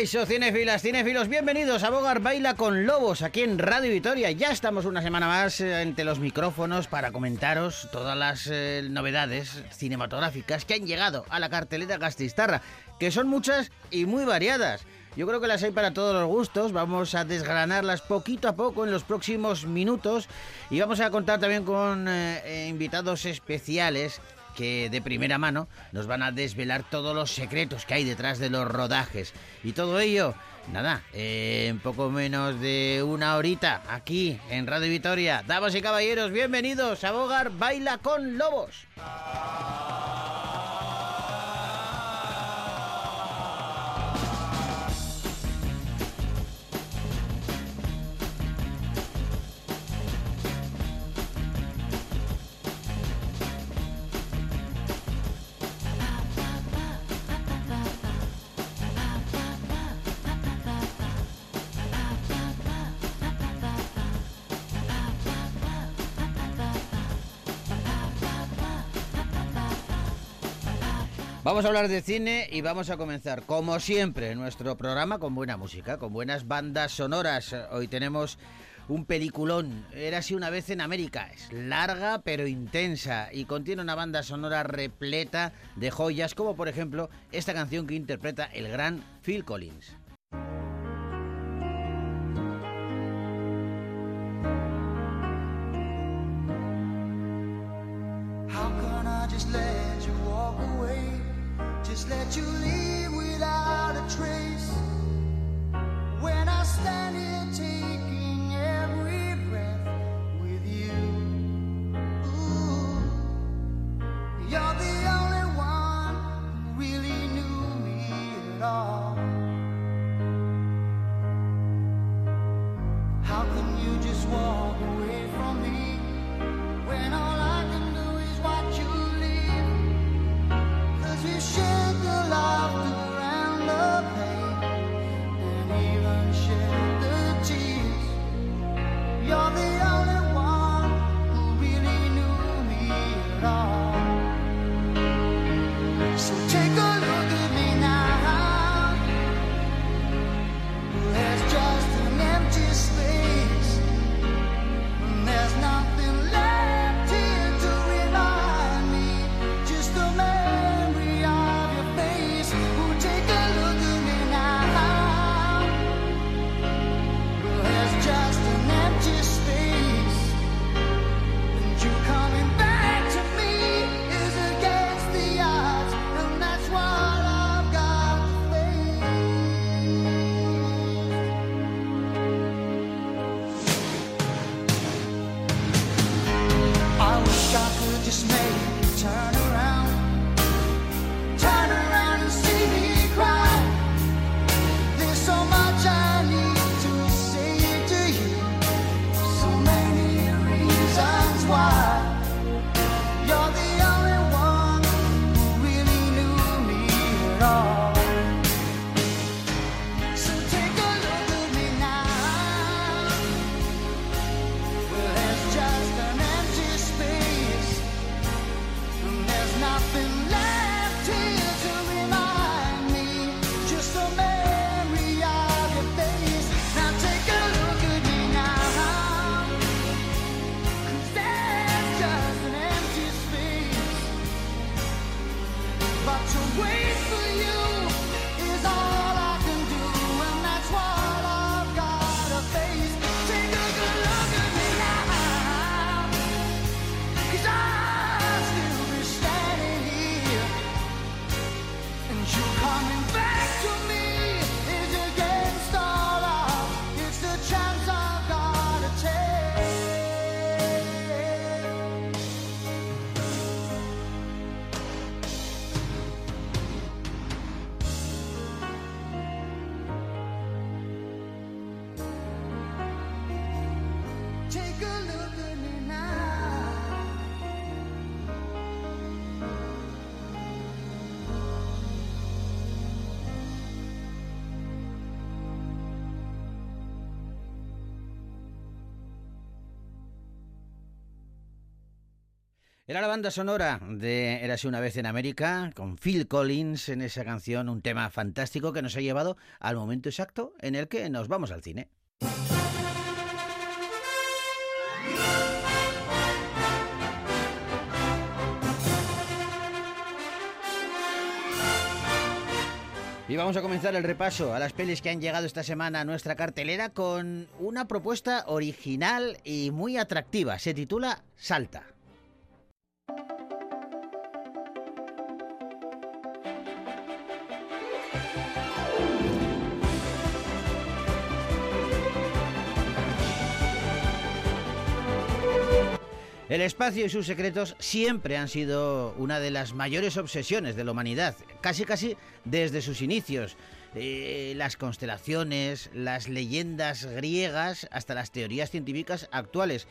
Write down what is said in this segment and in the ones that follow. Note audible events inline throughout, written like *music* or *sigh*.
Caixo, cinefilas, cinefilos, bienvenidos a Bogar Baila con Lobos aquí en Radio Vitoria. Ya estamos una semana más eh, ante los micrófonos para comentaros todas las eh, novedades cinematográficas que han llegado a la cartelera Gastistarra, que son muchas y muy variadas. Yo creo que las hay para todos los gustos, vamos a desgranarlas poquito a poco en los próximos minutos y vamos a contar también con eh, invitados especiales de primera mano nos van a desvelar todos los secretos que hay detrás de los rodajes. Y todo ello, nada, en poco menos de una horita, aquí en Radio Vitoria. Damas y caballeros, bienvenidos a Bogar Baila con Lobos. Vamos a hablar de cine y vamos a comenzar, como siempre, nuestro programa con buena música, con buenas bandas sonoras. Hoy tenemos un peliculón, Era así una vez en América. Es larga pero intensa y contiene una banda sonora repleta de joyas, como por ejemplo esta canción que interpreta el gran Phil Collins. Just let you leave Era la banda sonora de Érase una vez en América, con Phil Collins en esa canción, un tema fantástico que nos ha llevado al momento exacto en el que nos vamos al cine. Y vamos a comenzar el repaso a las pelis que han llegado esta semana a nuestra cartelera con una propuesta original y muy atractiva. Se titula Salta. El espacio y sus secretos siempre han sido una de las mayores obsesiones de la humanidad, casi casi desde sus inicios. Eh, las constelaciones, las leyendas griegas, hasta las teorías científicas actuales.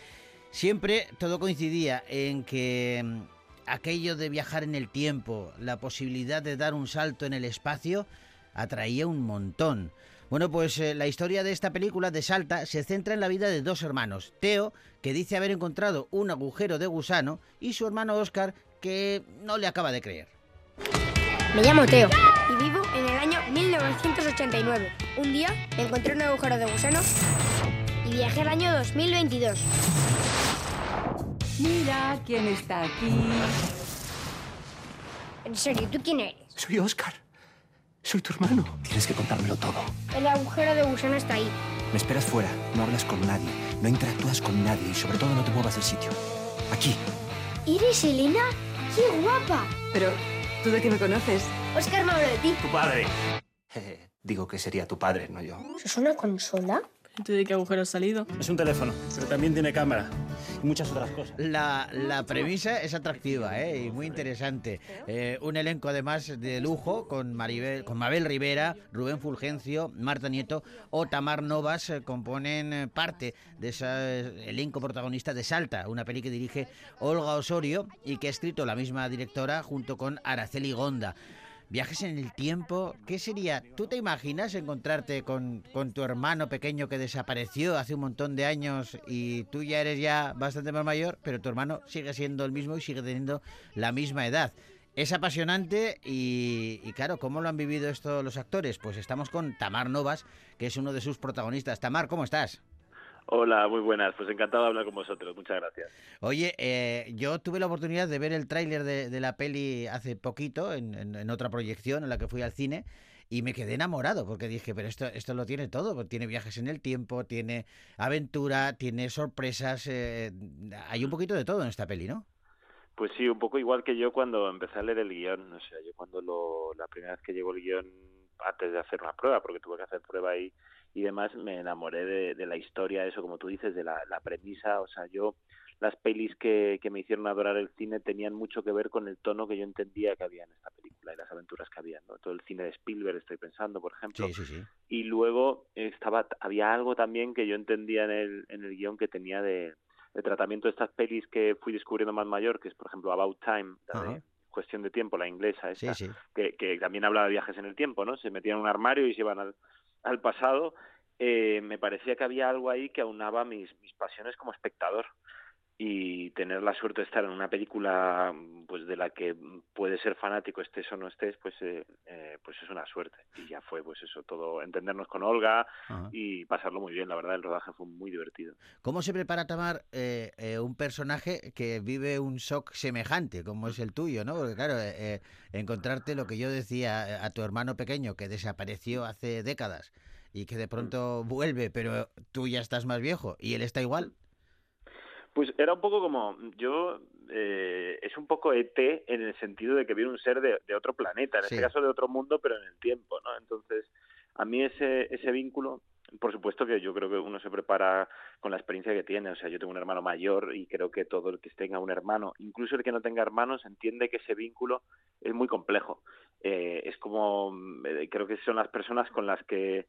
Siempre todo coincidía en que mm, aquello de viajar en el tiempo, la posibilidad de dar un salto en el espacio, atraía un montón. Bueno, pues eh, la historia de esta película de Salta se centra en la vida de dos hermanos. Teo, que dice haber encontrado un agujero de gusano, y su hermano Oscar, que no le acaba de creer. Me llamo Teo y vivo en el año 1989. Un día encontré un agujero de gusano y viajé al año 2022. Mira quién está aquí. En serio, ¿tú quién eres? Soy Oscar. Soy tu hermano. Tienes que contármelo todo. El agujero de gusano está ahí. Me esperas fuera, no hablas con nadie, no interactúas con nadie y sobre todo no te muevas del sitio. Aquí. ¿Eres Elena? ¡Qué guapa! Pero, ¿tú de qué me conoces? Oscar me habló de ti. Tu padre. Jeje, Digo que sería tu padre, no yo. ¿Es una consola? ¿Tú de qué agujero has salido? Es un teléfono, pero también tiene cámara muchas otras cosas. La, la premisa es atractiva ¿eh? y muy interesante. Eh, un elenco además de lujo con, Maribel, con Mabel Rivera, Rubén Fulgencio, Marta Nieto o Tamar Novas eh, componen parte de ese elenco protagonista de Salta, una peli que dirige Olga Osorio y que ha escrito la misma directora junto con Araceli Gonda. Viajes en el tiempo, ¿qué sería? ¿Tú te imaginas encontrarte con, con tu hermano pequeño que desapareció hace un montón de años y tú ya eres ya bastante más mayor, pero tu hermano sigue siendo el mismo y sigue teniendo la misma edad? Es apasionante y, claro, ¿cómo lo han vivido esto los actores? Pues estamos con Tamar Novas, que es uno de sus protagonistas. Tamar, ¿cómo estás? Hola, muy buenas. Pues encantado de hablar con vosotros. Muchas gracias. Oye, eh, yo tuve la oportunidad de ver el tráiler de, de la peli hace poquito, en, en- en otra proyección en la que fui al cine, y me quedé enamorado, porque dije, pero esto, esto lo tiene todo, tiene viajes en el tiempo, tiene aventura, tiene sorpresas, eh, hay un poquito de todo en esta peli, ¿no? Pues sí, un poco igual que yo cuando empecé a leer el guion. O sea, yo cuando lo, la primera vez que llegó el guion, antes de hacer una prueba, porque tuve que hacer prueba ahí y demás, me enamoré de, de la historia, eso como tú dices, de la, la premisa. O sea, yo, las pelis que, que me hicieron adorar el cine tenían mucho que ver con el tono que yo entendía que había en esta película y las aventuras que había, ¿no? Todo el cine de Spielberg estoy pensando, por ejemplo. Sí, sí, sí. y luego estaba había algo también que yo entendía en el, en el guion que tenía de, de tratamiento de estas pelis que fui descubriendo más mayor, que es por ejemplo About Time, la de Ajá. cuestión de tiempo, la inglesa esta, que, que también habla de viajes en el tiempo, ¿no? Se metían en un armario y se iban al, al pasado. Eh, me parecía que había algo ahí que aunaba mis, mis pasiones como espectador y tener la suerte de estar en una película pues de la que puedes ser fanático estés o no estés pues eh, eh, pues es una suerte y ya fue pues eso todo entendernos con Olga Ajá. y pasarlo muy bien la verdad el rodaje fue muy divertido ¿Cómo se prepara Tamar eh, eh, un personaje que vive un shock semejante como es el tuyo, ¿no? Porque claro, eh, eh, encontrarte lo que yo decía a tu hermano pequeño que desapareció hace décadas y que de pronto vuelve, pero tú ya estás más viejo y él está igual. Pues era un poco como, yo, eh, es un poco ET en el sentido de que viene un ser de, de otro planeta, en Sí. este caso de otro mundo, pero en el tiempo, ¿no? Entonces, a mí ese, ese vínculo, por supuesto que yo creo que uno se prepara con la experiencia que tiene, o sea, yo tengo un hermano mayor y creo que todo el que tenga un hermano, incluso el que no tenga hermanos, entiende que ese vínculo es muy complejo. Eh, es como, eh, creo que son las personas con las que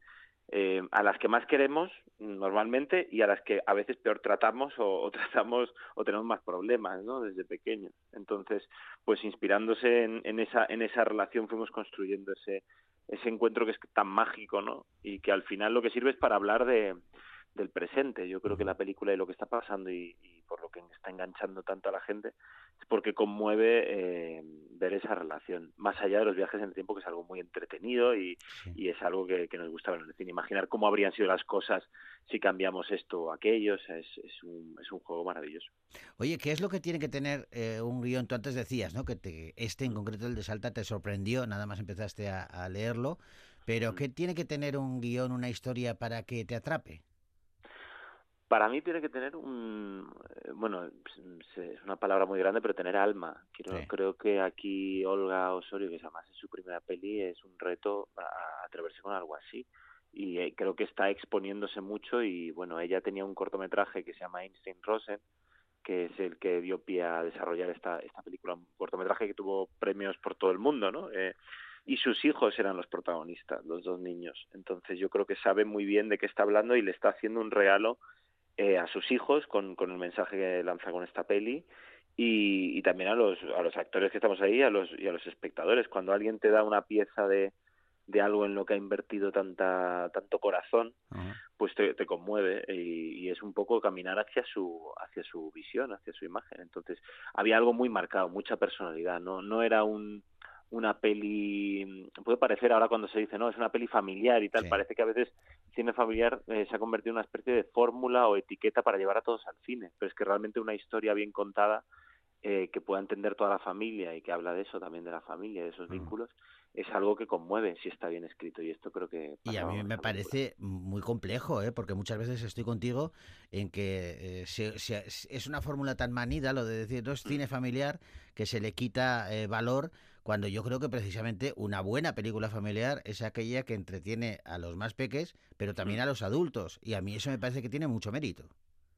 eh, a las que más queremos normalmente y a las que a veces peor tratamos o, *laughs* tratamos o tenemos más problemas no desde pequeños. Entonces pues inspirándose en, en esa en esa relación fuimos construyendo ese ese encuentro que es tan mágico no y que al final lo que sirve es para hablar de del presente. Yo creo que la película y lo que está pasando y, y por lo que está enganchando tanto a la gente es porque conmueve eh, ver esa relación, más allá de los viajes en el tiempo, que es algo muy entretenido y, y es algo que, que, nos gusta ver en el cine. Imaginar cómo habrían sido las cosas si cambiamos esto o aquello, o sea, es, es, un, es un juego maravilloso. Oye, ¿qué es lo que tiene que tener eh, un guion? Tú antes decías, ¿no? Que te, este en concreto, el de Salta, te sorprendió, nada más empezaste a, a leerlo, pero ¿qué tiene que tener un guion, una historia para que te atrape? Para mí tiene que tener un, eh, bueno, es una palabra muy grande, pero tener alma. Sí. Creo que aquí Olga Osorio, que además es su primera peli, es un reto a atreverse con algo así. Y eh, creo que está exponiéndose mucho y bueno, ella tenía un cortometraje que se llama Einstein Rosen, que es el que dio pie a desarrollar esta, esta película, un cortometraje que tuvo premios por todo el mundo, ¿no? Eh, y sus hijos eran los protagonistas, los dos niños. Entonces yo creo que sabe muy bien de qué está hablando y le está haciendo un regalo eh, a sus hijos con, con el mensaje que lanza con esta peli y, y también a los, a los actores que estamos ahí a los, y a los espectadores. Cuando alguien te da una pieza de, de algo en lo que ha invertido tanta tanto corazón, uh -huh. pues te, te conmueve y, y, es un poco caminar hacia su hacia su visión, hacia su imagen. Entonces había algo muy marcado, mucha personalidad. No no era un una peli puede parecer ahora cuando se dice no es una peli familiar y tal sí. parece que a veces cine familiar eh, se ha convertido en una especie de fórmula o etiqueta para llevar a todos al cine pero es que realmente una historia bien contada eh, que pueda entender toda la familia y que habla de eso también de la familia de esos mm. vínculos es algo que conmueve si está bien escrito y esto creo que y a mí me parece muy complejo ¿eh? porque muchas veces estoy contigo en que eh, se, se, es una fórmula tan manida lo de decir no es cine familiar que se le quita eh, valor cuando yo creo que precisamente una buena película familiar es aquella que entretiene a los más peques pero también a los adultos y a mí eso me parece que tiene mucho mérito.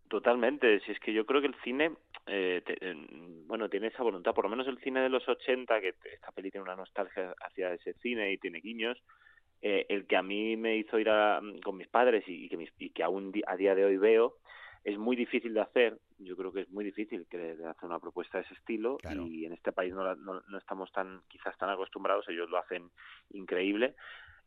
Totalmente, si es que yo creo que el cine, eh, te, eh, bueno, tiene esa voluntad, por lo menos el cine de los 80, que esta peli tiene una nostalgia hacia ese cine y tiene guiños, eh, el que a mí me hizo ir a, con mis padres y, y que, mis, y que aún a día de hoy veo, es muy difícil de hacer, yo creo que es muy difícil que de hacer una propuesta de ese estilo claro. y en este país no, no, no estamos tan quizás tan acostumbrados, ellos lo hacen increíble,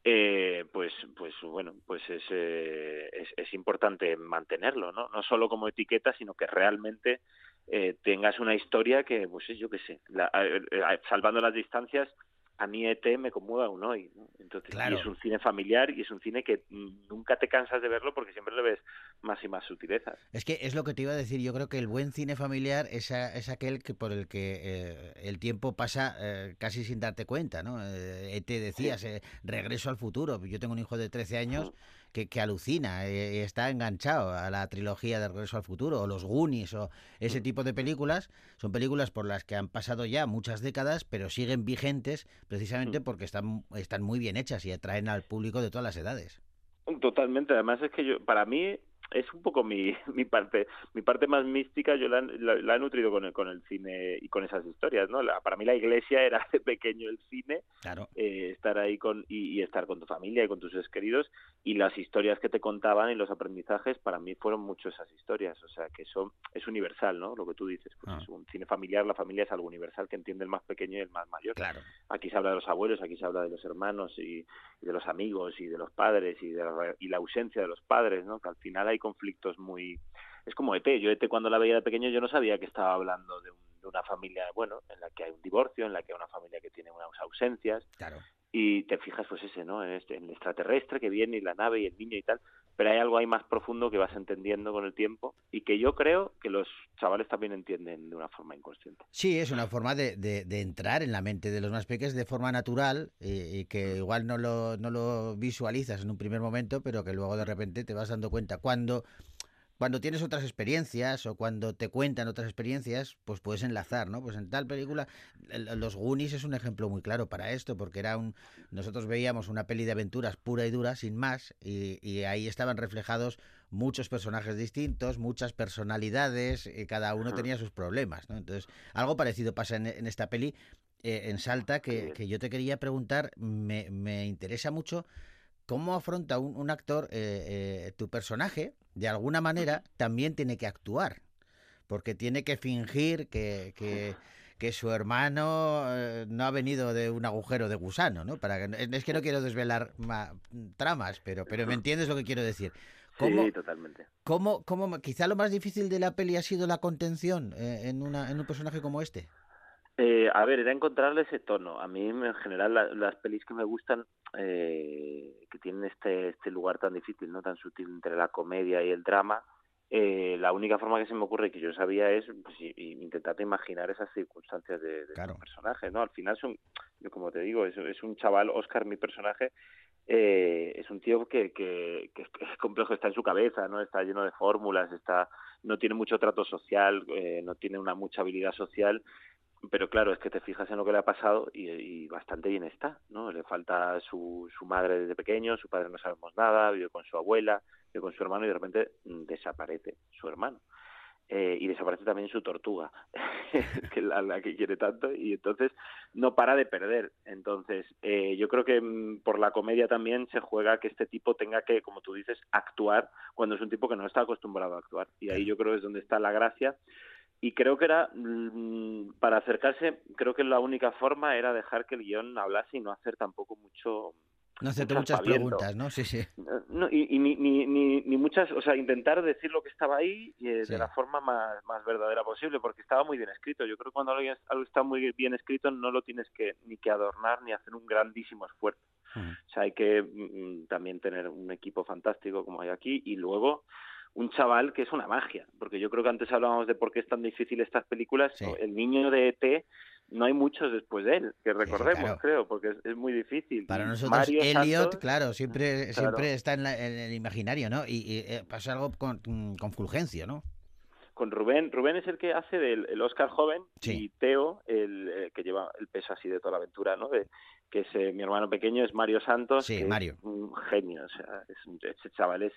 eh, pues pues bueno pues es, eh, es, es importante mantenerlo no no solo como etiqueta sino que realmente eh, tengas una historia que pues yo qué sé la, eh, eh, salvando las distancias a mí ET me conmueve aún hoy. ¿no? Entonces, claro. y es un cine familiar y es un cine que nunca te cansas de verlo porque siempre le ves más y más sutilezas. Es que es lo que te iba a decir. Yo creo que el buen cine familiar es, a, es aquel que por el que eh, el tiempo pasa eh, casi sin darte cuenta. ¿no? Eh, ET decías, sí. regreso al futuro. Yo tengo un hijo de 13 años. Uh -huh que, que alucina y está enganchado a la trilogía de Regreso al Futuro o los Goonies o ese tipo de películas. Son películas por las que han pasado ya muchas décadas, pero siguen vigentes precisamente porque están, están muy bien hechas y atraen al público de todas las edades. Totalmente, además es que yo, para mí es un poco mi, *laughs* mi parte mi parte más mística yo la, la, la, he nutrido con el, con el cine y con esas historias no la, para mí la iglesia era *laughs* de pequeño el cine claro. eh, estar ahí con y, y, estar con tu familia y con tus seres queridos y las historias que te contaban y los aprendizajes para mí fueron mucho esas historias o sea que eso es universal no lo que tú dices pues ah. es un cine familiar la familia es algo universal que entiende el más pequeño y el más mayor claro. aquí se habla de los abuelos aquí se habla de los hermanos y, y de los amigos y de los padres y de la, y la ausencia de los padres no que al final hay hay conflictos muy es como ET, yo ET cuando la veía de pequeño yo no sabía que estaba hablando de, un, de, una familia, bueno, en la que hay un divorcio, en la que hay una familia que tiene unas ausencias. Claro. Y te fijas pues ese, ¿no? En, este, en el extraterrestre que viene y la nave y el niño y tal, pero hay algo ahí más profundo que vas entendiendo con el tiempo y que yo creo que los chavales también entienden de una forma inconsciente. Sí, es una forma de, de, de entrar en la mente de los más pequeños de forma natural y, y que igual no lo, no lo visualizas en un primer momento, pero que luego de repente te vas dando cuenta cuando cuando tienes otras experiencias o cuando te cuentan otras experiencias, pues puedes enlazar, ¿no? Pues en tal película, Los Goonies es un ejemplo muy claro para esto, porque era un, nosotros veíamos una peli de aventuras pura y dura, sin más, y, y ahí estaban reflejados muchos personajes distintos, muchas personalidades, y cada uno tenía sus problemas, ¿no? Entonces, algo parecido pasa en, en esta peli, eh, en Salta, que, que, yo te quería preguntar, me, me interesa mucho cómo afronta un, un actor eh, eh, tu personaje, de alguna manera, también tiene que actuar, porque tiene que fingir que, que, que su hermano eh, no ha venido de un agujero de gusano, ¿no? Para que, es que no quiero desvelar tramas, pero, pero me entiendes lo que quiero decir. ¿Cómo, Sí, totalmente. cómo, cómo- quizá lo más difícil de la peli ha sido la contención en, una, en un personaje como este. Eh, a ver, era encontrarle ese tono. A mí, en general, la- las pelis que me gustan, eh, que tienen este, este lugar tan difícil, no tan sutil entre la comedia y el drama, eh, la única forma que se me ocurre que yo sabía es pues, intentar imaginar esas circunstancias de, de Claro. estos personajes, ¿no? Al final son, yo como te digo, es, es un chaval, Oscar, mi personaje, eh, es un tío que, que, que es es complejo, está en su cabeza, ¿no? Está lleno de fórmulas, está no tiene mucho trato social, eh, no tiene una mucha habilidad social, pero claro, es que te fijas en lo que le ha pasado y, y bastante bien está, ¿no? Le falta su, su madre desde pequeño, su padre no sabemos nada, vive con su abuela, vive con su hermano y de repente desaparece su hermano. Eh, y desaparece también su tortuga, *laughs* que es la, la que quiere tanto, y entonces no para de perder. Entonces, eh, yo creo que mm, por la comedia también se juega que este tipo tenga que, como tú dices, actuar cuando es un tipo que no está acostumbrado a actuar. Y ahí yo creo que es donde está la gracia y creo que era mm, para acercarse creo que la única forma era dejar que el guion hablase y no hacer tampoco mucho No hacerte muchas preguntas, ¿no? Sí, sí. no, y, y ni, ni, ni, ni muchas o sea intentar decir lo que estaba ahí y, eh, Sí. de la forma más, más verdadera posible porque estaba muy bien escrito yo creo que cuando algo, algo está muy bien escrito no lo tienes que ni que adornar ni hacer un grandísimo esfuerzo o sea, hay que mm, también tener un equipo fantástico como hay aquí y luego un chaval que es una magia, porque yo creo que antes hablábamos de por qué es tan difícil estas películas. Sí. El niño de ET no hay muchos después de él, que recordemos, claro. creo, porque es, es muy difícil. Para nosotros, Mario Elliot, Santos- claro, siempre, Claro. siempre está en, la- en el imaginario, ¿no? Y, y, eh, pasa algo con, mm, con Fulgencio, ¿no? con Rubén. Rubén es el que hace del el Oscar joven Sí. y Teo, el, que lleva el peso así de toda la aventura, ¿no? De, que es eh, mi hermano pequeño, es Mario Santos. Sí, es Mario. un genio, o sea, es un, ese chaval es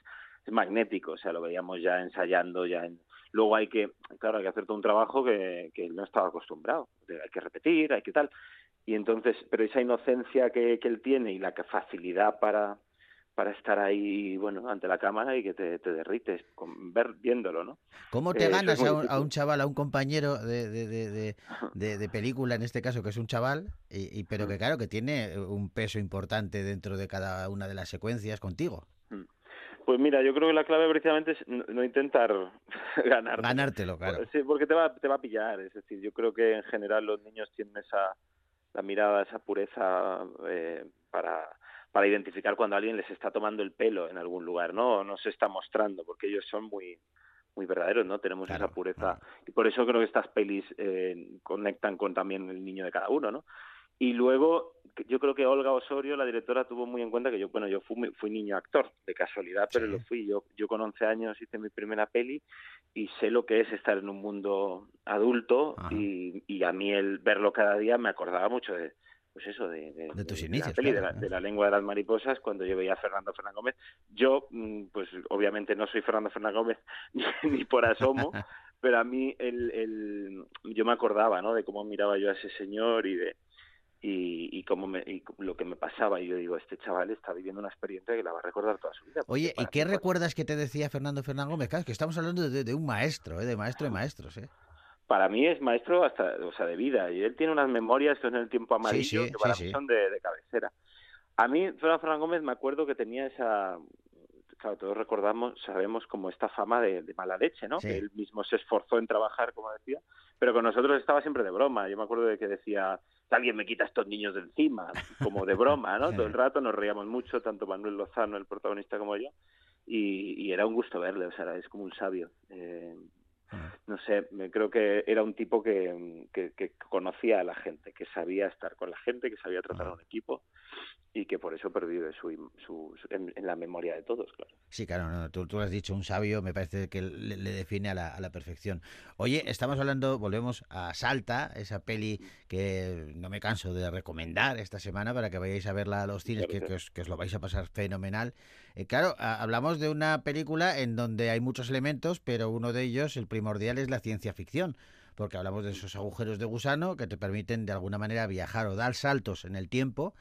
magnético, o sea, lo veíamos ya ensayando, ya en... Luego hay que, claro, hay que hacer todo un trabajo que, que él no estaba acostumbrado. Hay que repetir, hay que tal. Y entonces, pero esa inocencia que, que él tiene y la facilidad para, para estar ahí, bueno, ante la cámara y que te, te derrites con, ver, viéndolo, ¿no? ¿Cómo Eh, te es ganas a un, a un chaval, a un compañero de, de, de, de- de- de película, en este caso, que es un chaval, y, y- pero que claro, que tiene un peso importante dentro de cada una de las secuencias contigo? Pues mira, yo creo que la clave precisamente es no, intentar *laughs* ganar. Ganártelo, claro. Sí, porque te va, te va a pillar. Es decir, yo creo que en general los niños tienen esa la mirada, esa pureza eh, para, para identificar cuando alguien les está tomando el pelo en algún lugar, ¿no? O no se está mostrando, porque ellos son muy muy verdaderos, ¿no? Tenemos Claro, esa pureza. claro. Y por eso creo que estas pelis eh, conectan con también el niño de cada uno, ¿no? Y luego, yo creo que Olga Osorio, la directora, tuvo muy en cuenta que yo, bueno, yo fui, niño actor, de casualidad, pero Sí. lo fui. Yo, yo con 11 años hice mi primera peli y sé lo que es estar en un mundo adulto y, y a mí el verlo cada día me acordaba mucho de, pues eso, de, de, De tus la inicios, peli, claro, de, la, de la lengua de las mariposas, cuando yo veía a Fernando Fernán Gómez. Yo, mm, pues obviamente no soy Fernando Fernán Gómez *laughs* ni, ni por asomo, *laughs* pero a mí el, el, yo me acordaba, ¿no? De cómo miraba yo a ese señor y de y, y cómo me, y lo que me pasaba y yo digo este chaval está viviendo una experiencia que la va a recordar toda su vida. Oye, ¿y qué recuerdas que te decía Fernando Fernán Gómez? Claro, que estamos hablando de, de un maestro, ¿eh? de maestro de maestros. ¿eh? para mí es maestro hasta o sea de vida y él tiene unas memorias que son el tiempo amarillo sí, que para sí, mí son de, de cabecera a mí Fernando Fernán Gómez me acuerdo que tenía esa claro todos recordamos sabemos como esta fama de, de mala leche no Sí. que él mismo se esforzó en trabajar como decía pero con nosotros estaba siempre de broma. Yo me acuerdo de que decía alguien me quita a estos niños de encima como de broma no *laughs* todo el rato nos reíamos mucho tanto Manuel Lozano el protagonista como yo y, y era un gusto verle o sea es como un sabio. Eh, no sé, me creo que era un tipo que, que, que conocía a la gente, que sabía estar con la gente, que sabía tratar a un equipo y que por eso pervive su, su, en, la memoria de todos, claro. Sí, claro, no, tú, tú has dicho, un sabio me parece que le, define a la, a la perfección. Oye, estamos hablando, volvemos a Salta, esa peli que no me canso de recomendar esta semana para que vayáis a verla a los cines, que, que os, que os lo vais a pasar fenomenal. Eh, claro, hablamos de una película en donde hay muchos elementos, pero uno de ellos, el primordial, es la ciencia ficción. Porque hablamos de esos agujeros de gusano que te permiten de alguna manera viajar o dar saltos en el tiempo.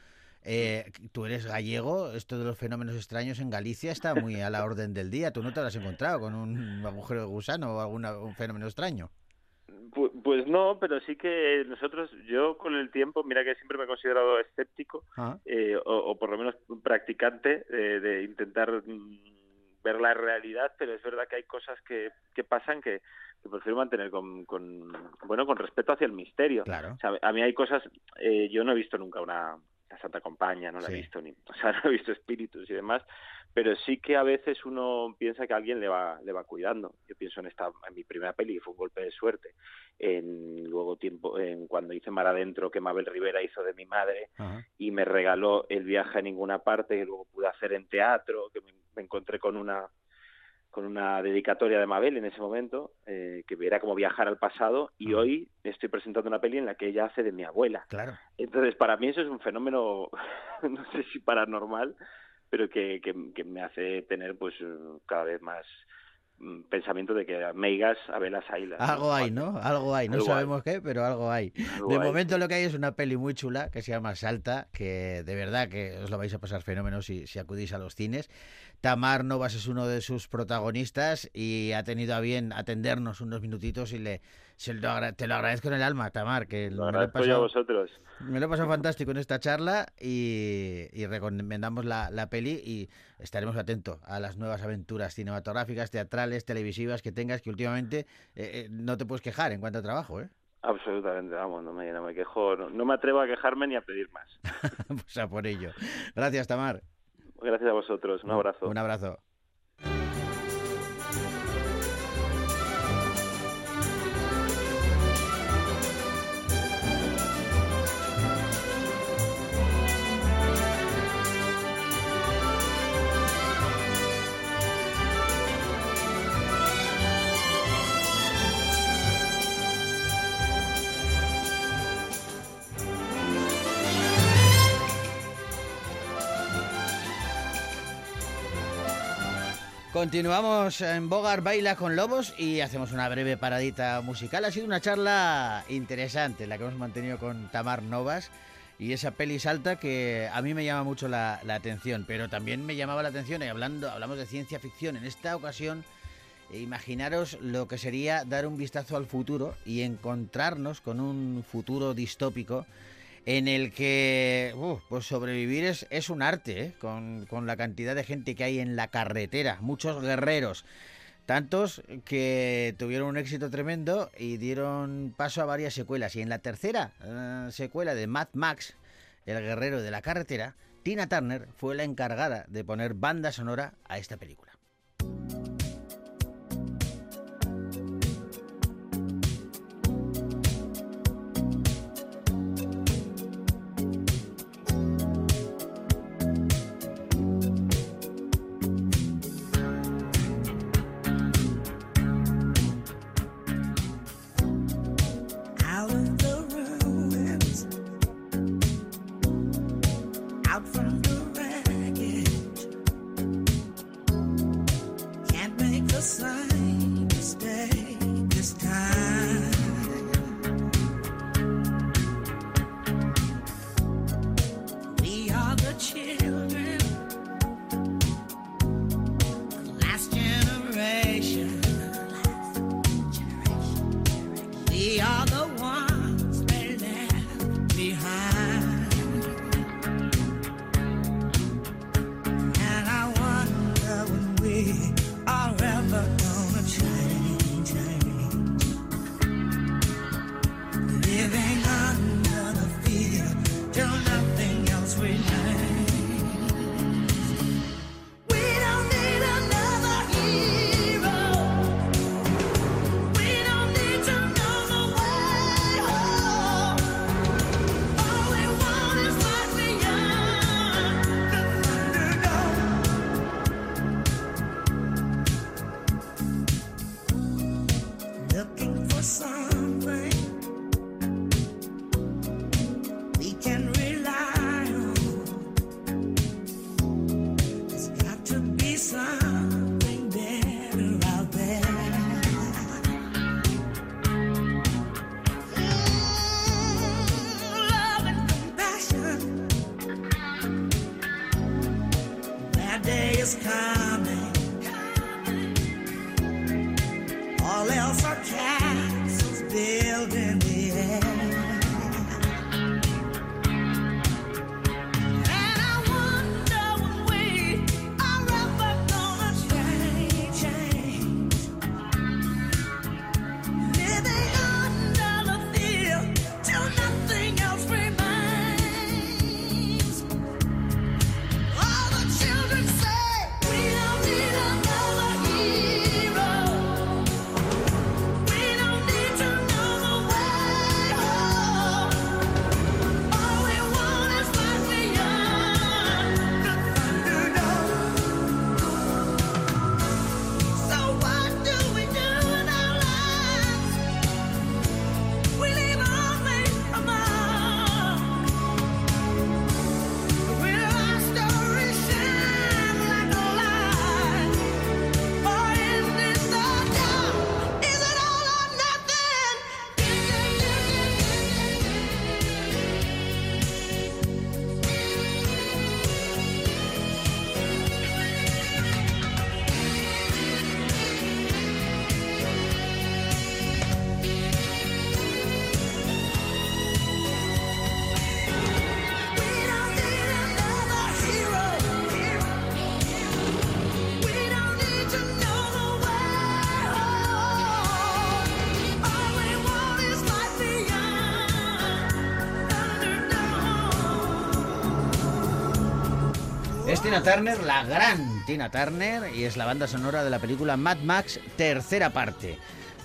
Eh, tú eres gallego, esto de los fenómenos extraños en Galicia está muy a la orden del día. Tú no te lo has encontrado con un agujero de gusano o algún un fenómeno extraño. Pu- Pues no, pero sí que nosotros, yo con el tiempo, mira que siempre me he considerado escéptico Ah, eh, o, o por lo menos practicante eh, de intentar mm, ver la realidad, pero es verdad que hay cosas que, que pasan que, que prefiero mantener con, con, bueno, con respeto hacia el misterio. Claro. O sea, a mí hay cosas, eh, yo no he visto nunca una la Santa Compañía, no la Sí. he visto ni, o sea, *laughs* no he visto espíritus y demás, pero sí que a veces uno piensa que alguien le va, le va cuidando. Yo pienso en esta, en mi primera peli, fue un golpe de suerte, en luego tiempo, en cuando hice Mar Adentro, que Mabel Rivera hizo de mi madre, y me regaló el viaje a ninguna parte que luego pude hacer en teatro, que me, me encontré con una con una dedicatoria de Mabel en ese momento, eh, que era como viajar al pasado, y hoy estoy presentando una peli en la que ella hace de mi abuela. Claro. Entonces, para mí eso es un fenómeno, *laughs* no sé si paranormal, pero que, que, que me hace tener pues cada vez más pensamiento de que Meigas, Ailas. Algo hay, ¿no? Algo hay. No Algo hay. sabemos qué, pero algo hay. Algo De hay. momento lo que hay es una peli muy chula que se llama Salta, que de verdad que os lo vais a pasar fenómeno si, si acudís a los cines. Tamar Novas es uno de sus protagonistas y ha tenido a bien atendernos unos minutitos y le se lo agra- te lo agradezco en el alma, Tamar, que Lo me, lo he agradezco yo a pasado, vosotros. me lo he pasado fantástico en esta charla y, y recomendamos la, la peli y estaremos atentos a las nuevas aventuras cinematográficas, teatrales, televisivas que tengas, que últimamente eh, eh, no te puedes quejar en cuanto a trabajo, ¿eh? Absolutamente, vamos, no me, no me quejo, no, no me atrevo a quejarme ni a pedir más. *laughs* pues a por ello. Gracias, Tamar. Gracias a vosotros, un abrazo. Un abrazo. Continuamos en Bogar Baila con Lobos y hacemos una breve paradita musical. Ha sido una charla interesante la que hemos mantenido con Tamar Novas y esa peli salta que a mí me llama mucho la, la atención, pero también me llamaba la atención y hablando, hablamos de ciencia ficción en esta ocasión. Imaginaros lo que sería dar un vistazo al futuro y encontrarnos con un futuro distópico en el que uf, pues sobrevivir es, un arte, ¿eh? con, con la cantidad de gente que hay en la carretera, muchos guerreros, tantos que tuvieron un éxito tremendo y dieron paso a varias secuelas. Y en la tercera eh, secuela de Mad Max, El guerrero de la carretera, Tina Turner fue la encargada de poner banda sonora a esta película. Tina Turner, la gran Tina Turner, y es la banda sonora de la película Mad Max, tercera parte.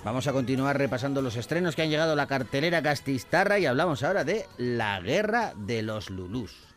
Vamos a continuar repasando los estrenos que han llegado a la cartelera Castistarra y hablamos ahora de La Guerra de los Lulús.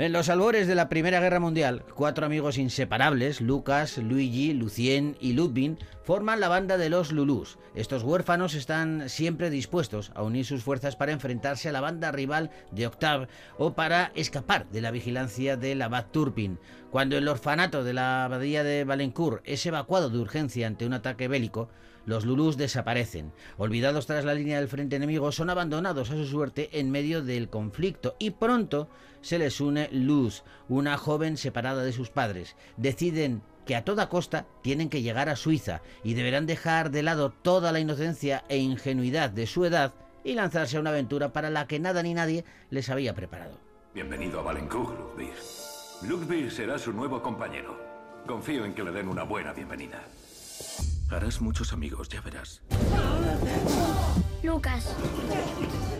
En los albores de la Primera Guerra Mundial, cuatro amigos inseparables, Lucas, Luigi, Lucien y Ludwig, forman la banda de los Lulús. Estos huérfanos están siempre dispuestos a unir sus fuerzas para enfrentarse a la banda rival de Octave o para escapar de la vigilancia del abad Turpin. Cuando el orfanato de la abadía de Valencourt es evacuado de urgencia ante un ataque bélico, los Lulús desaparecen. Olvidados tras la línea del frente enemigo, son abandonados a su suerte en medio del conflicto y pronto se les une Luz, una joven separada de sus padres. Deciden que a toda costa tienen que llegar a Suiza y deberán dejar de lado toda la inocencia e ingenuidad de su edad y lanzarse a una aventura para la que nada ni nadie les había preparado. Bienvenido a Valencourt, Ludwig. Ludwig será su nuevo compañero. Confío en que le den una buena bienvenida. Harás muchos amigos, ya verás. Lucas.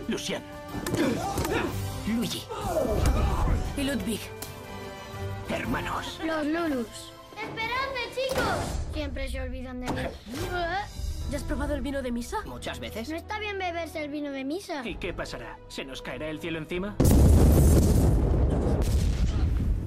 Lucien. Luigi. Y Ludwig. Hermanos. Los Lulus. ¡Esperadme, chicos! Siempre se olvidan de mí. ¿Ya has probado el vino de misa? Muchas veces. No está bien beberse el vino de misa. ¿Y qué pasará? ¿Se nos caerá el cielo encima?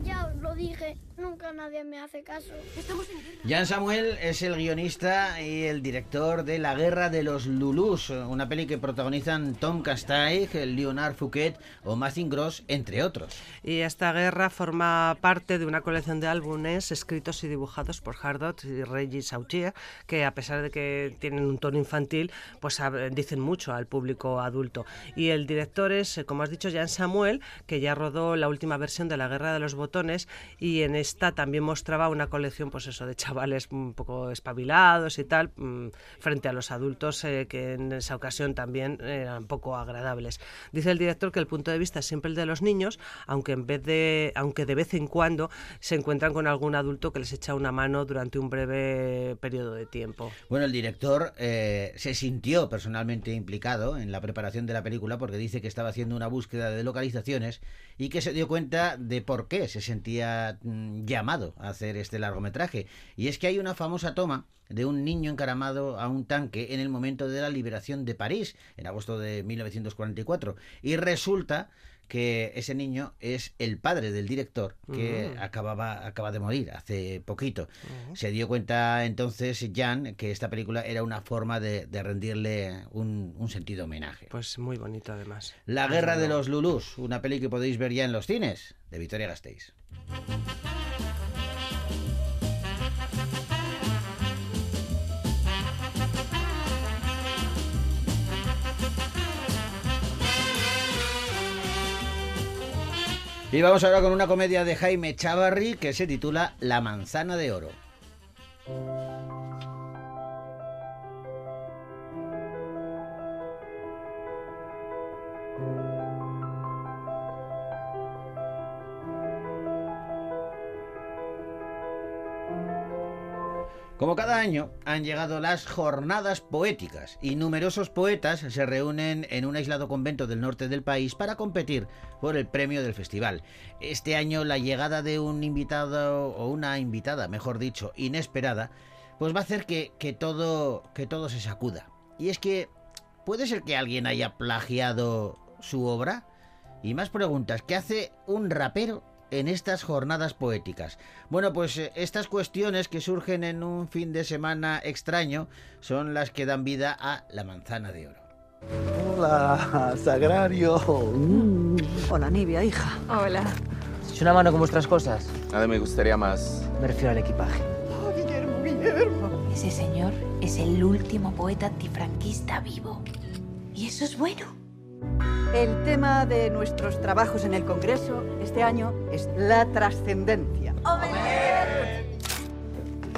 Ya os lo dije. Nunca nadie me hace caso. Estamos en guerra. Jan Samuel es el guionista y el director de La Guerra de los Lulús, una peli que protagonizan Tom Castaig, Leonard Fouquet o Martin Gross, entre otros. Y esta guerra forma parte de una colección de álbumes escritos y dibujados por Hardot y Regis Sautier, que a pesar de que tienen un tono infantil, pues dicen mucho al público adulto. Y el director es, como has dicho, Jan Samuel, que ya rodó la última versión de La Guerra de los Botones y en también mostraba una colección, pues eso, de chavales un poco espabilados y tal, mm, frente a los adultos eh, que en esa ocasión también eran poco agradables. Dice el director que el punto de vista es siempre el de los niños, aunque en vez de, aunque de vez en cuando se encuentran con algún adulto que les echa una mano durante un breve periodo de tiempo. Bueno, el director eh, se sintió personalmente implicado en la preparación de la película porque dice que estaba haciendo una búsqueda de localizaciones y que se dio cuenta de por qué se sentía mm, llamado a hacer este largometraje. Y es que hay una famosa toma de un niño encaramado a un tanque en el momento de la liberación de París, en agosto de 1944. Y resulta que ese niño es el padre del director que Mm. acababa acaba de morir hace poquito. Se dio cuenta entonces Jan que esta película era una forma de, de rendirle un, un sentido homenaje. Pues muy bonito además. La Guerra de los Lulús, una peli que podéis ver ya en los cines, de Victoria Gasteiz. Y vamos ahora con una comedia de Jaime Chavarri que se titula La manzana de oro. Como cada año, han llegado las jornadas poéticas y numerosos poetas se reúnen en un aislado convento del norte del país para competir por el premio del festival. Este año la llegada de un invitado o una invitada, mejor dicho, inesperada, pues va a hacer que, que todo, que todo se sacuda. Y es que puede ser que alguien haya plagiado su obra. Y más preguntas, ¿qué hace un rapero en estas jornadas poéticas? Bueno, pues eh, estas cuestiones que surgen en un fin de semana extraño son las que dan vida a la manzana de oro. Hola, Sagrario. Hola, Nivia, hija. Hola. ¿Es una mano con vuestras cosas? Nada me gustaría más. Me refiero al equipaje. Guillermo, Guillermo. Ese señor es el último poeta antifranquista vivo. ¿Y eso es bueno? El tema de nuestros trabajos en el Congreso este año es la trascendencia.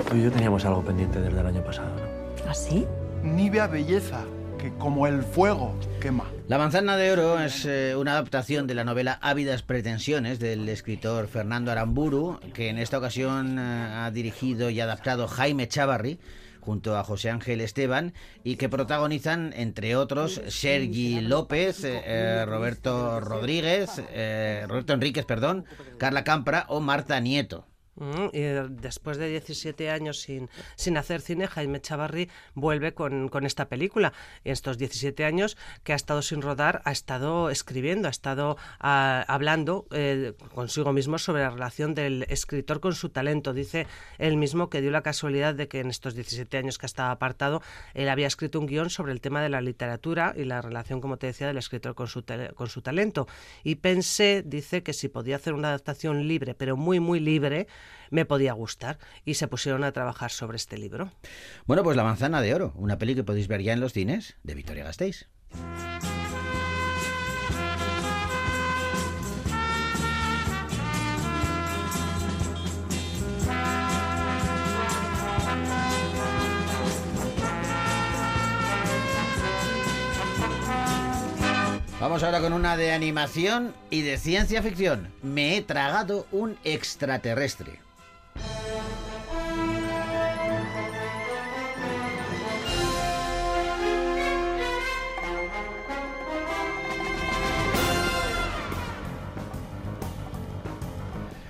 Tú y yo teníamos algo pendiente desde el año pasado, ¿no? ¿Así? Nivea belleza, que como el fuego quema. La manzana de oro es eh, una adaptación de la novela Ávidas pretensiones del escritor Fernando Aramburu, que en esta ocasión eh, ha dirigido y adaptado Jaime Chavarri junto a José Ángel Esteban y que protagonizan, entre otros, Sergi López, eh, Roberto Rodríguez, eh, Roberto Enríquez, perdón, Carla Campra o Marta Nieto. Y después de 17 años sin, sin hacer cine, Jaime Chavarri vuelve con, con esta película. En estos 17 años que ha estado sin rodar, ha estado escribiendo, ha estado ah, hablando eh, consigo mismo sobre la relación del escritor con su talento. Dice él mismo que dio la casualidad de que en estos 17 años que ha estado apartado, él había escrito un guion sobre el tema de la literatura y la relación, como te decía, del escritor con su, con su talento. Y pensé, dice, que si podía hacer una adaptación libre, pero muy, muy libre, me podía gustar. Y se pusieron a trabajar sobre este libro. Bueno, pues La manzana de oro, una peli que podéis ver ya en los cines de Victoria Gasteiz. Vamos ahora con una de animación y de ciencia ficción. Me he tragado un extraterrestre.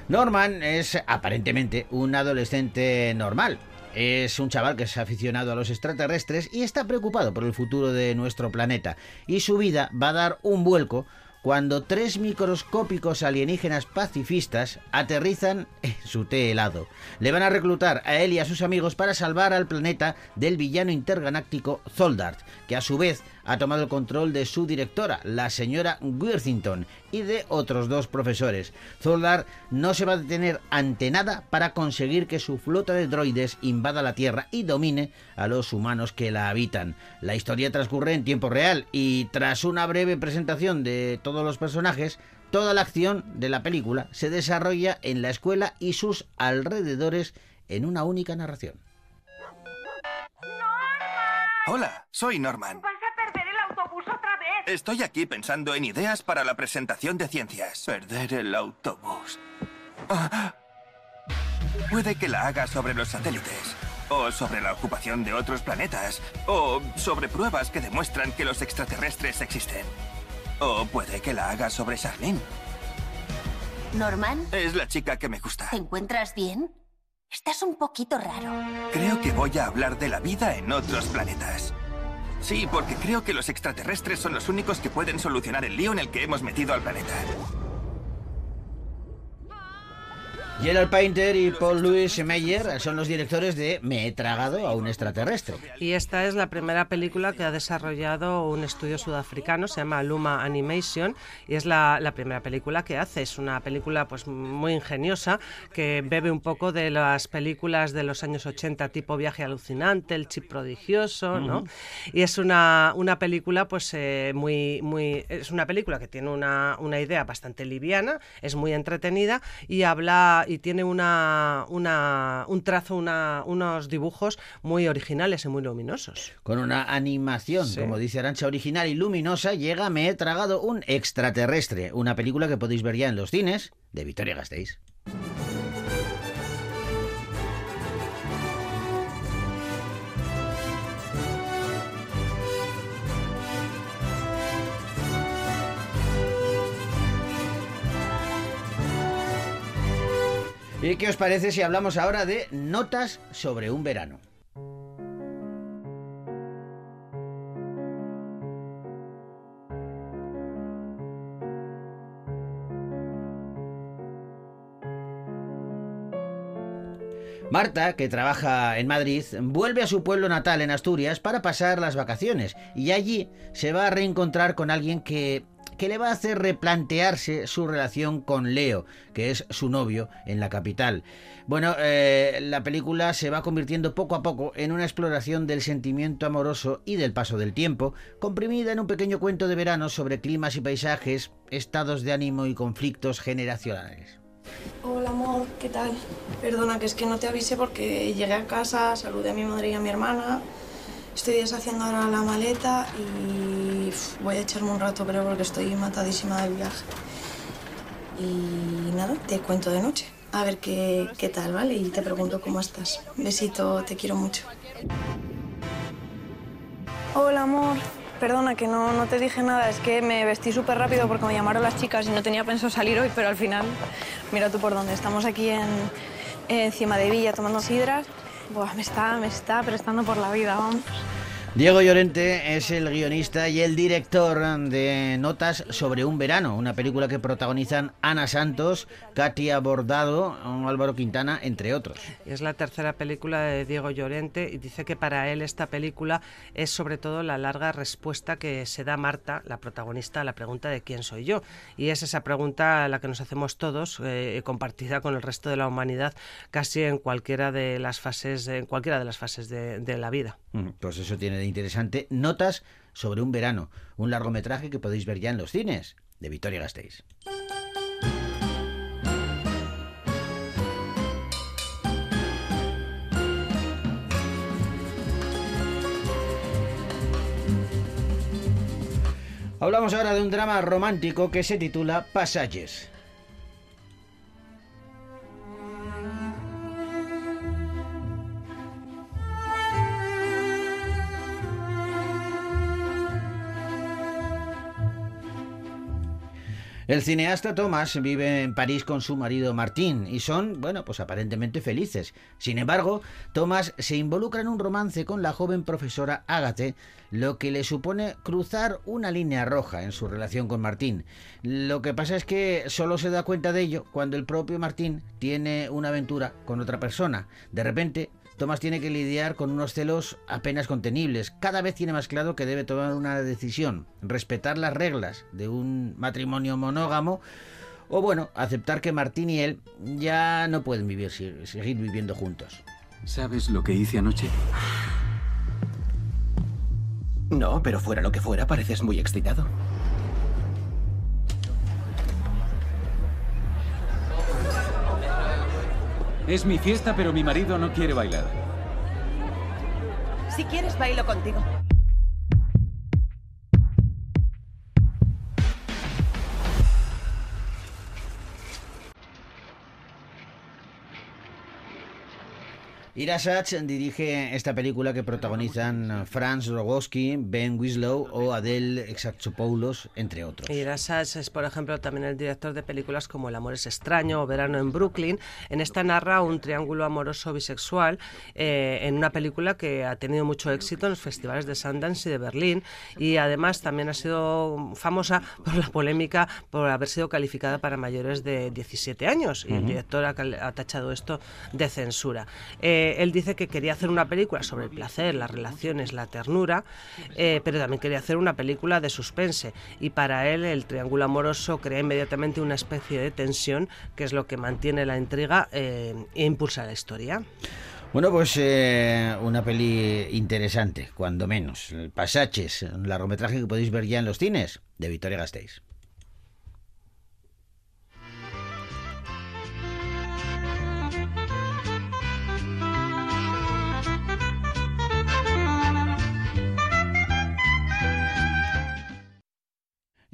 Norman es aparentemente un adolescente normal. Es un chaval que es aficionado a los extraterrestres y está preocupado por el futuro de nuestro planeta. Y su vida va a dar un vuelco cuando tres microscópicos alienígenas pacifistas aterrizan en su té helado. Le van a reclutar a él y a sus amigos para salvar al planeta del villano intergaláctico Zoldart, que a su vez ha tomado el control de su directora, la señora Worthington, y de otros dos profesores. Zoldart no se va a detener ante nada para conseguir que su flota de droides invada la Tierra y domine a los humanos que la habitan. La historia transcurre en tiempo real y tras una breve presentación de todos los personajes, toda la acción de la película se desarrolla en la escuela y sus alrededores en una única narración. Hola, soy Norman. Vez! Estoy aquí pensando en ideas para la presentación de ciencias. Perder el autobús. Ah. Puede que la haga sobre los satélites, o sobre la ocupación de otros planetas, o sobre pruebas que demuestran que los extraterrestres existen. O puede que la haga sobre Charlene. Norman, Es la chica que me gusta. ¿te encuentras bien? Estás un poquito raro. Creo que voy a hablar de la vida en otros planetas. Sí, porque creo que los extraterrestres son los únicos que pueden solucionar el lío en el que hemos metido al planeta. Gerald Painter y Paul Louis Meyer son los directores de Me he tragado a un extraterrestre. Y esta es la primera película que ha desarrollado un estudio sudafricano, se llama Luma Animation, y es la, la primera película que hace. Es una película pues muy ingeniosa que bebe un poco de las películas de los años 80, tipo Viaje alucinante, El chip prodigioso, ¿no? Y es una, una película pues eh, muy, muy... Es una película que tiene una, una idea bastante liviana, es muy entretenida y habla y tiene una, una, un trazo, una, unos dibujos muy originales y muy luminosos. Con una animación, Sí. como dice Arancha, original y luminosa, llega Me he tragado un extraterrestre, una película que podéis ver ya en los cines de Victoria Gasteiz. ¿Y qué os parece si hablamos ahora de notas sobre un verano? Marta, que trabaja en Madrid, vuelve a su pueblo natal en Asturias para pasar las vacaciones y allí se va a reencontrar con alguien que, que le va a hacer replantearse su relación con Leo, que es su novio en la capital. Bueno, eh, la película se va convirtiendo poco a poco en una exploración del sentimiento amoroso y del paso del tiempo, comprimida en un pequeño cuento de verano sobre climas y paisajes, estados de ánimo y conflictos generacionales. Hola amor, ¿qué tal? Perdona que es que no te avisé porque llegué a casa, saludé a mi madre y a mi hermana Estoy deshaciendo ahora la maleta y voy a echarme un rato, pero porque estoy matadísima del viaje. Y nada, te cuento de noche. A ver qué, qué tal, ¿vale? Y te pregunto cómo estás. Besito, te quiero mucho. Hola, amor. Perdona que no, no te dije nada, es que me vestí súper rápido porque me llamaron las chicas y no tenía pensado salir hoy, pero al final, mira tú por dónde. Estamos aquí en, encima de Villa tomando sidras. Buah, me está, me está prestando por la vida, vamos. Diego Llorente es el guionista y el director de Notas sobre un verano, una película que protagonizan Ana Santos, Katia Bordado, Álvaro Quintana, entre otros. Es la tercera película de Diego Llorente y dice que para él esta película es sobre todo la larga respuesta que se da Marta, la protagonista, a la pregunta de quién soy yo. Y es esa pregunta la que nos hacemos todos, eh, compartida con el resto de la humanidad, casi en cualquiera de las fases, en cualquiera de las fases de, de la vida. Mm, Pues eso tiene interesante. Notas sobre un verano, un largometraje que podéis ver ya en los cines, de Victoria Gasteiz. Hablamos ahora de un drama romántico que se titula Pasajes. El cineasta Thomas vive en París con su marido Martín y son, bueno, pues aparentemente felices. Sin embargo, Thomas se involucra en un romance con la joven profesora Agathe, lo que le supone cruzar una línea roja en su relación con Martín. Lo que pasa es que solo se da cuenta de ello cuando el propio Martín tiene una aventura con otra persona. De repente, Thomas tiene que lidiar con unos celos apenas contenibles. Cada vez tiene más claro que debe tomar una decisión, respetar las reglas de un matrimonio monógamo o bueno, aceptar que Martín y él ya no pueden vivir, seguir viviendo juntos. ¿Sabes lo que hice anoche? No, pero fuera lo que fuera, pareces muy excitado. Es mi fiesta, pero mi marido no quiere bailar. Si quieres, bailo contigo. Ira Sachs dirige esta película que protagonizan Franz Rogowski, Ben Winslow o Adele Exarchopoulos, entre otros. Ira Sachs es, por ejemplo, también el director de películas como El amor es extraño o Verano en Brooklyn. En esta narra un triángulo amoroso bisexual eh, en una película que ha tenido mucho éxito en los festivales de Sundance y de Berlín y además también ha sido famosa por la polémica por haber sido calificada para mayores de 17 años y el director ha tachado esto de censura. Eh, él dice que quería hacer una película sobre el placer, las relaciones, la ternura, eh, pero también quería hacer una película de suspense. Y para él el triángulo amoroso crea inmediatamente una especie de tensión, que es lo que mantiene la intriga eh, e impulsa la historia. Bueno, pues eh, una peli interesante, cuando menos. Pasaches, un largometraje que podéis ver ya en los cines, de Victoria Gasteiz.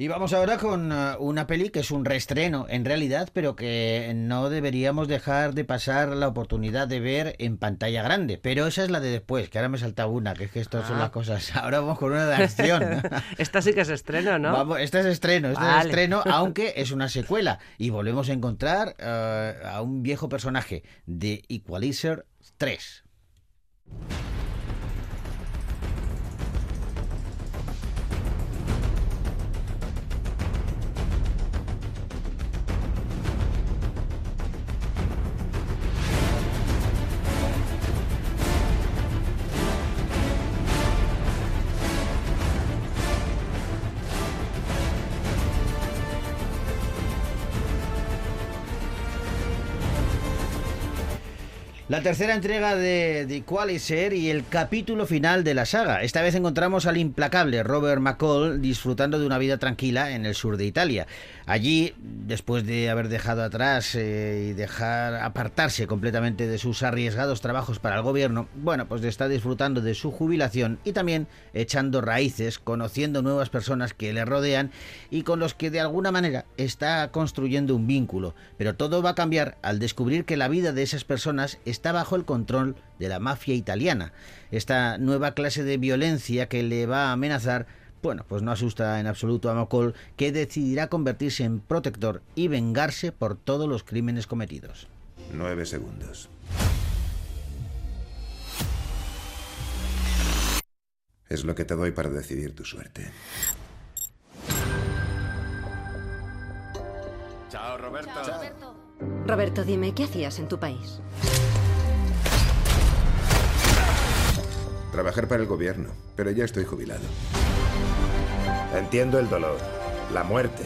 Y vamos ahora con eh, una peli que es un reestreno en realidad, pero que no deberíamos dejar de pasar la oportunidad de ver en pantalla grande. Pero esa es la de después, que ahora me salta una, que es que estas son Ah. las cosas. *laughs* Ahora vamos con una de acción. *laughs* esta sí que es estreno, ¿no? Vamos, esta es estreno, esta es estreno, *laughs* aunque es una secuela. Y volvemos a encontrar eh, a un viejo personaje de Equalizer 3. La tercera entrega de The Equalizer y el capítulo final de la saga. Esta vez encontramos al implacable Robert McCall disfrutando de una vida tranquila en el sur de Italia. Allí, después de haber dejado atrás eh, y dejar apartarse completamente de sus arriesgados trabajos para el gobierno, bueno, pues está disfrutando de su jubilación y también echando raíces, conociendo nuevas personas que le rodean y con los que de alguna manera está construyendo un vínculo. Pero todo va a cambiar al descubrir que la vida de esas personas está bajo el control de la mafia italiana. Esta nueva clase de violencia que le va a amenazar, bueno, pues no asusta en absoluto a McCall, que decidirá convertirse en protector y vengarse por todos los crímenes cometidos. Nueve segundos. Es lo que te doy para decidir tu suerte. Chao, Roberto. Roberto, dime, ¿qué hacías en tu país? Trabajar para el gobierno, pero ya estoy jubilado. Entiendo el dolor, la muerte,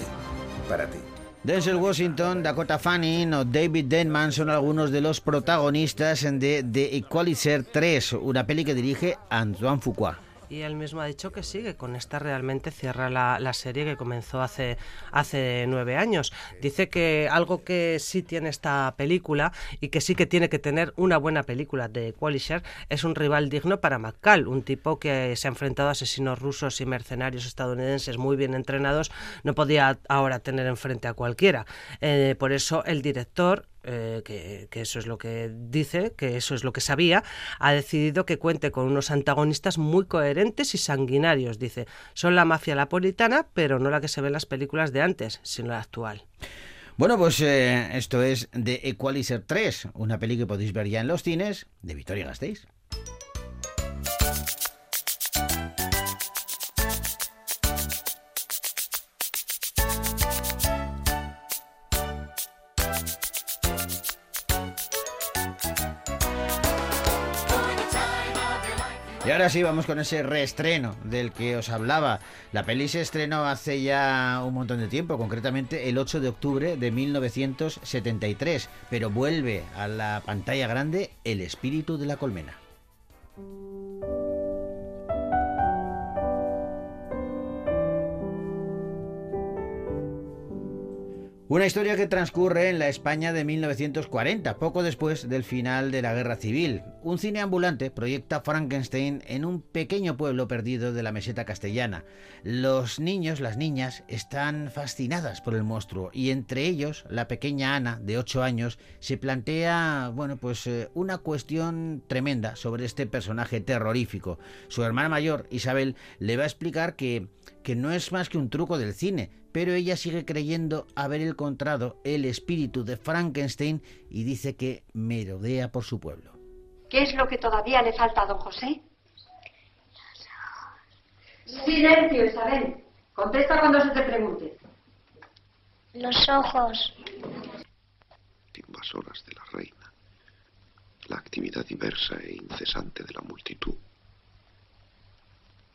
para ti. Denzel Washington, Dakota Fanning o David Denman son algunos de los protagonistas de The Equalizer 3, una peli que dirige Antoine Fuqua. Y él mismo ha dicho que sigue, con esta realmente cierra la, la, serie que comenzó hace, hace nueve años. Dice que algo que sí tiene esta película y que sí que tiene que tener una buena película de Qualisher es un rival digno para McCall, un tipo que se ha enfrentado a asesinos rusos y mercenarios estadounidenses muy bien entrenados, no podía ahora tener enfrente a cualquiera. Eh, por eso el director eh, que, eso es lo que dice, que eso es lo que sabía, ha decidido que cuente con unos antagonistas muy coherentes y sanguinarios. Dice, son la mafia napolitana, pero no la que se ve en las películas de antes, sino la actual. Bueno, pues eh, esto es The Equalizer 3, una peli que podéis ver ya en los cines de Victoria Gasteiz. Ahora sí, vamos con ese reestreno del que os hablaba. La peli se estrenó hace ya un montón de tiempo, concretamente el 8 de octubre de 1973, pero vuelve a la pantalla grande El espíritu de la colmena. Una historia que transcurre en la España de 1940, poco después del final de la Guerra Civil. Un cine ambulante proyecta Frankenstein en un pequeño pueblo perdido de la meseta castellana. Los niños, las niñas, están fascinadas por el monstruo y entre ellos la pequeña Ana, de 8 años, se plantea, bueno, pues eh, una cuestión tremenda sobre este personaje terrorífico. Su hermana mayor, Isabel, le va a explicar que, que no es más que un truco del cine, pero ella sigue creyendo haber encontrado el espíritu de Frankenstein y dice que merodea por su pueblo. ¿Qué es lo que todavía le falta a don José? Silencio, Isabel. Contesta cuando se te pregunte. Los ojos. Invasoras de la reina. La actividad diversa e incesante de la multitud.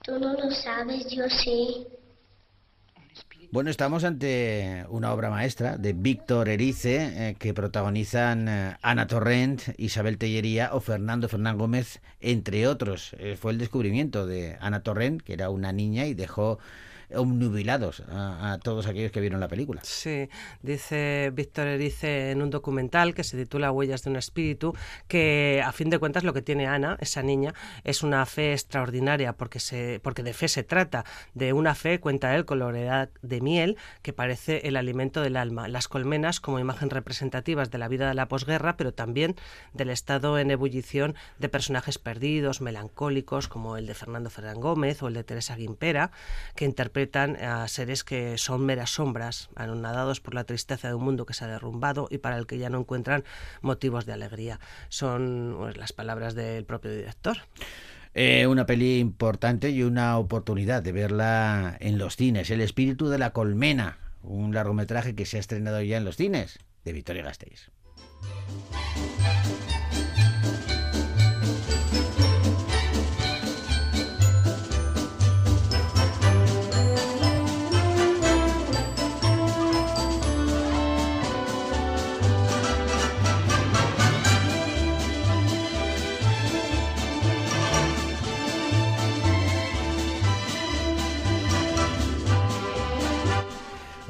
Tú no lo sabes, yo sí. Bueno, estamos ante una obra maestra de Víctor Erice eh, que protagonizan eh, Ana Torrent, Isabel Tellería o Fernando Fernán Gómez, entre otros. Eh, fue el descubrimiento de Ana Torrent, que era una niña y dejó obnubilados a, todos aquellos que vieron la película. Sí, dice Víctor Erice en un documental que se titula Huellas de un espíritu, que a fin de cuentas lo que tiene Ana, esa niña, es una fe extraordinaria, porque, se, porque de fe se trata, de una fe, cuenta él, oredad de miel, que parece el alimento del alma. Las colmenas como imagen representativas de la vida de la posguerra, pero también del estado en ebullición de personajes perdidos, melancólicos, como el de Fernando Fernández Gómez o el de Teresa Guimpera, que a seres que son meras sombras, anonadados por la tristeza de un mundo que se ha derrumbado y para el que ya no encuentran motivos de alegría. Son pues, las palabras del propio director. Eh, una peli importante y una oportunidad de verla en los cines. El espíritu de la colmena, un largometraje que se ha estrenado ya en los cines de Victoria Gasteiz.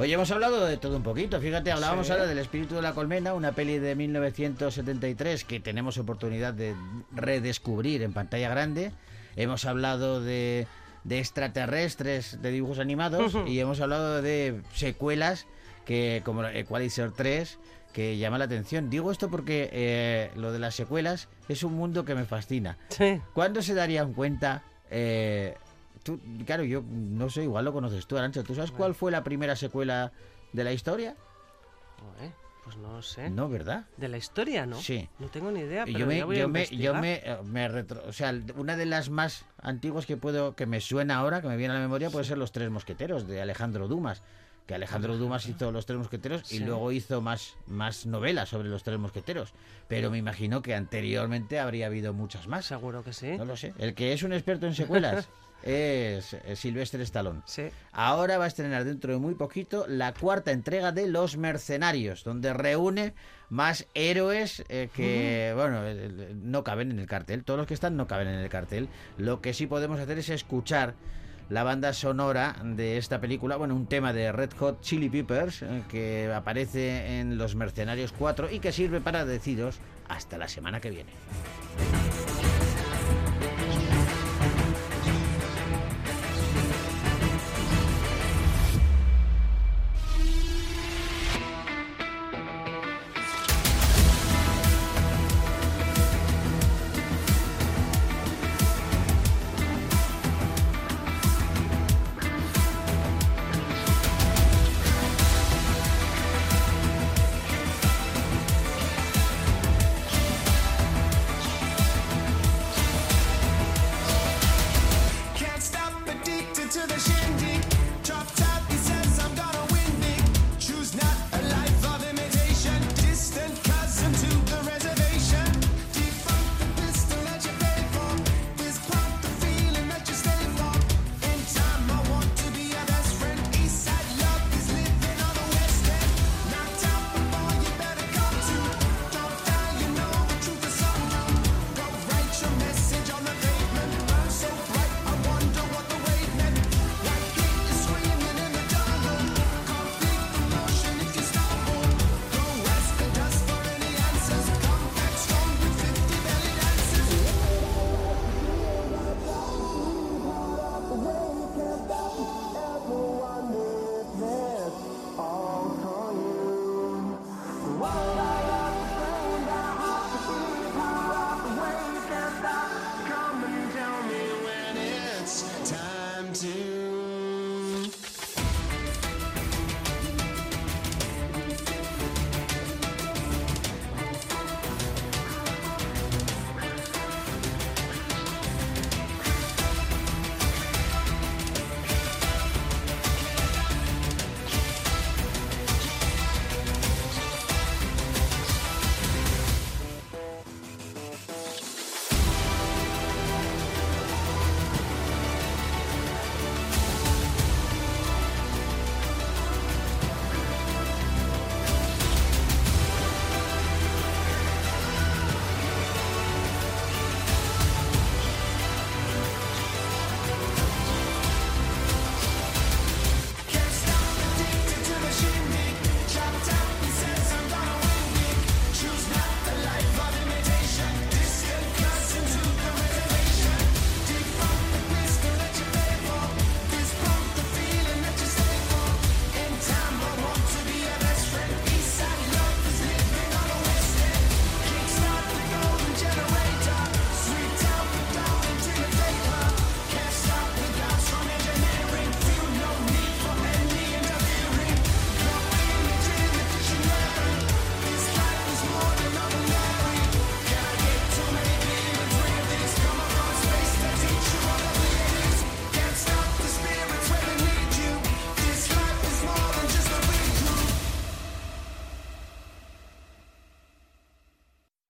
Hoy hemos hablado de todo un poquito. Fíjate, hablábamos Sí. ahora del Espíritu de la Colmena, una peli de 1973 que tenemos oportunidad de redescubrir en pantalla grande. Hemos hablado de, de extraterrestres de dibujos animados y hemos hablado de secuelas que como Equalizer 3 que llama la atención. Digo esto porque eh, lo de las secuelas es un mundo que me fascina. ¿Cuándo se darían cuenta? eh, tú, claro, yo no sé, igual lo conoces tú, Arancha. ¿Tú sabes cuál fue la primera secuela de la historia? Joder, Pues no sé. No, ¿verdad? De la historia, ¿no? Sí. No tengo ni idea, pero yo me, ya voy a yo me, yo me, eh, me retro- o sea, una de las más antiguas que puedo, que me suena ahora, que me viene a la memoria, puede ser Los Tres Mosqueteros de Alejandro Dumas. Que Alejandro Dumas hizo Los Tres Mosqueteros y luego hizo más, más novelas sobre los Tres Mosqueteros. Pero me imagino que anteriormente habría habido muchas más. Seguro que sí. No lo sé. El que es un experto en secuelas *laughs* es eh, Sylvester Stallone. Ahora va a estrenar dentro de muy poquito la cuarta entrega de Los Mercenarios, donde reúne más héroes eh, que, bueno, eh, no caben en el cartel. Todos los que están no caben en el cartel. Lo que sí podemos hacer es escuchar la banda sonora de esta película, bueno, un tema de Red Hot Chili Peppers eh, que aparece en Los Mercenarios 4 y que sirve para deciros hasta la semana que viene.